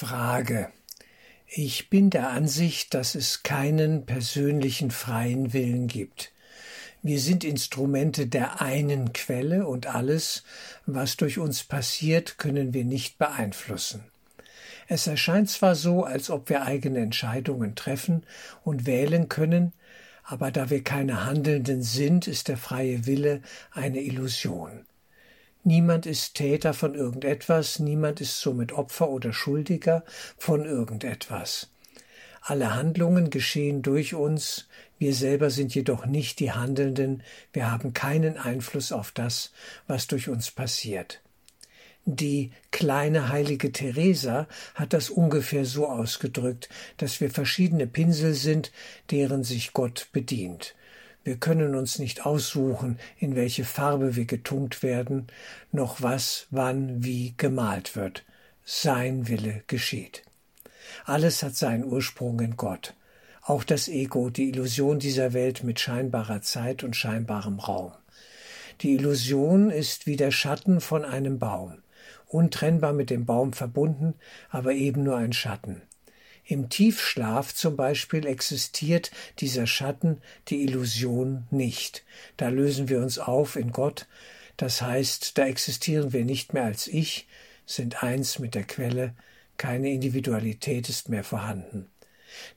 Frage. Ich bin der Ansicht, dass es keinen persönlichen freien Willen gibt. Wir sind Instrumente der einen Quelle und alles, was durch uns passiert, können wir nicht beeinflussen. Es erscheint zwar so, als ob wir eigene Entscheidungen treffen und wählen können, aber da wir keine Handelnden sind, ist der freie Wille eine Illusion. Niemand ist Täter von irgendetwas, niemand ist somit Opfer oder Schuldiger von irgendetwas. Alle Handlungen geschehen durch uns, wir selber sind jedoch nicht die Handelnden, wir haben keinen Einfluss auf das, was durch uns passiert. Die kleine heilige Theresa hat das ungefähr so ausgedrückt, dass wir verschiedene Pinsel sind, deren sich Gott bedient. Wir können uns nicht aussuchen, in welche Farbe wir getunkt werden, noch was, wann, wie gemalt wird. Sein Wille geschieht. Alles hat seinen Ursprung in Gott. Auch das Ego, die Illusion dieser Welt mit scheinbarer Zeit und scheinbarem Raum. Die Illusion ist wie der Schatten von einem Baum, untrennbar mit dem Baum verbunden, aber eben nur ein Schatten. Im Tiefschlaf zum Beispiel existiert dieser Schatten, die Illusion nicht. Da lösen wir uns auf in Gott, das heißt, da existieren wir nicht mehr als ich, sind eins mit der Quelle, keine Individualität ist mehr vorhanden.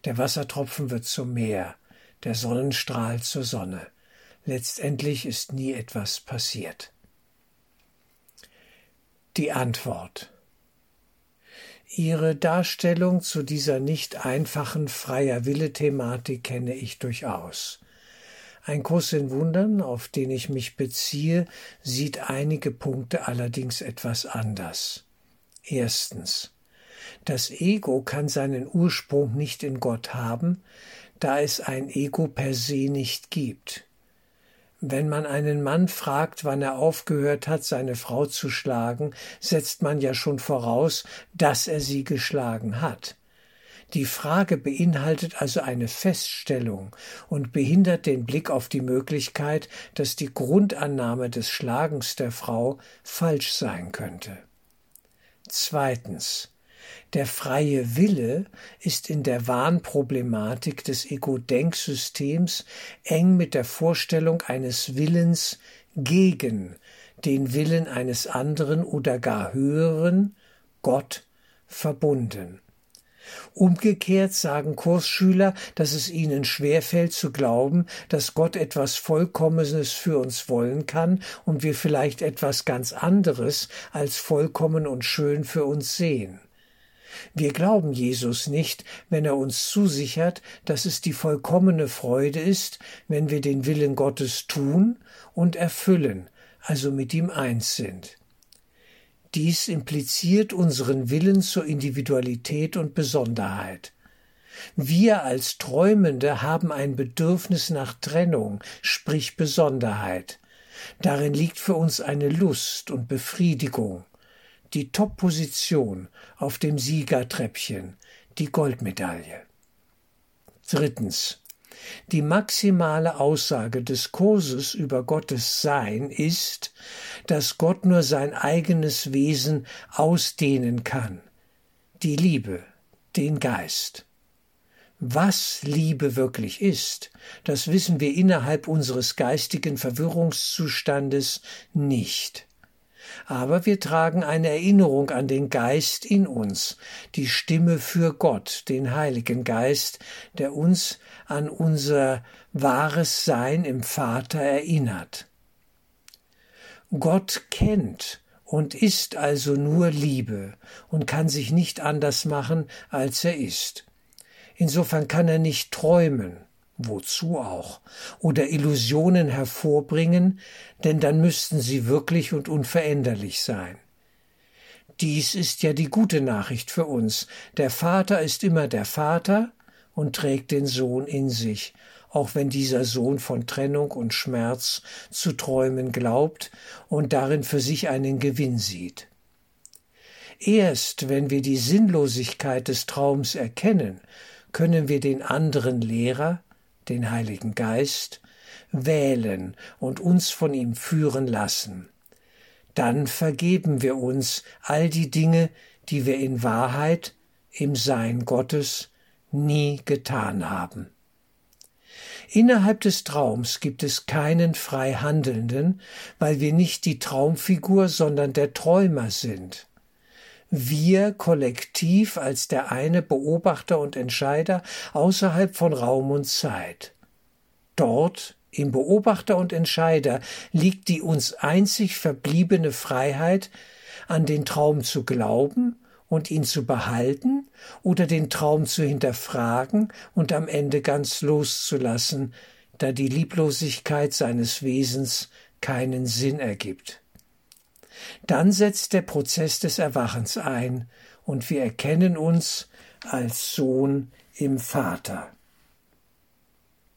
Der Wassertropfen wird zum Meer, der Sonnenstrahl zur Sonne. Letztendlich ist nie etwas passiert. Die Antwort Ihre Darstellung zu dieser nicht einfachen freier Wille-Thematik kenne ich durchaus. Ein Kurs in Wundern, auf den ich mich beziehe, sieht einige Punkte allerdings etwas anders. Erstens. Das Ego kann seinen Ursprung nicht in Gott haben, da es ein Ego per se nicht gibt. Wenn man einen Mann fragt, wann er aufgehört hat, seine Frau zu schlagen, setzt man ja schon voraus, dass er sie geschlagen hat. Die Frage beinhaltet also eine Feststellung und behindert den Blick auf die Möglichkeit, dass die Grundannahme des Schlagens der Frau falsch sein könnte. Zweitens. Der freie Wille ist in der Wahnproblematik des Ego-Denksystems eng mit der Vorstellung eines Willens gegen den Willen eines anderen oder gar höheren, Gott, verbunden. Umgekehrt sagen Kursschüler, dass es ihnen schwerfällt zu glauben, dass Gott etwas Vollkommenes für uns wollen kann und wir vielleicht etwas ganz anderes als vollkommen und schön für uns sehen. Wir glauben Jesus nicht, wenn er uns zusichert, dass es die vollkommene Freude ist, wenn wir den Willen Gottes tun und erfüllen, also mit ihm eins sind. Dies impliziert unseren Willen zur Individualität und Besonderheit. Wir als Träumende haben ein Bedürfnis nach Trennung, sprich Besonderheit. Darin liegt für uns eine Lust und Befriedigung die Top-Position auf dem Siegertreppchen, die Goldmedaille. Drittens. Die maximale Aussage des Kurses über Gottes Sein ist, dass Gott nur sein eigenes Wesen ausdehnen kann, die Liebe, den Geist. Was Liebe wirklich ist, das wissen wir innerhalb unseres geistigen Verwirrungszustandes nicht. Aber wir tragen eine Erinnerung an den Geist in uns, die Stimme für Gott, den Heiligen Geist, der uns an unser wahres Sein im Vater erinnert. Gott kennt und ist also nur Liebe und kann sich nicht anders machen, als er ist. Insofern kann er nicht träumen, Wozu auch? Oder Illusionen hervorbringen, denn dann müssten sie wirklich und unveränderlich sein. Dies ist ja die gute Nachricht für uns. Der Vater ist immer der Vater und trägt den Sohn in sich, auch wenn dieser Sohn von Trennung und Schmerz zu träumen glaubt und darin für sich einen Gewinn sieht. Erst wenn wir die Sinnlosigkeit des Traums erkennen, können wir den anderen Lehrer, den Heiligen Geist, wählen und uns von ihm führen lassen. Dann vergeben wir uns all die Dinge, die wir in Wahrheit, im Sein Gottes nie getan haben. Innerhalb des Traums gibt es keinen frei Handelnden, weil wir nicht die Traumfigur, sondern der Träumer sind. Wir kollektiv als der eine Beobachter und Entscheider außerhalb von Raum und Zeit. Dort im Beobachter und Entscheider liegt die uns einzig verbliebene Freiheit, an den Traum zu glauben und ihn zu behalten oder den Traum zu hinterfragen und am Ende ganz loszulassen, da die Lieblosigkeit seines Wesens keinen Sinn ergibt. Dann setzt der Prozess des Erwachens ein und wir erkennen uns als Sohn im Vater.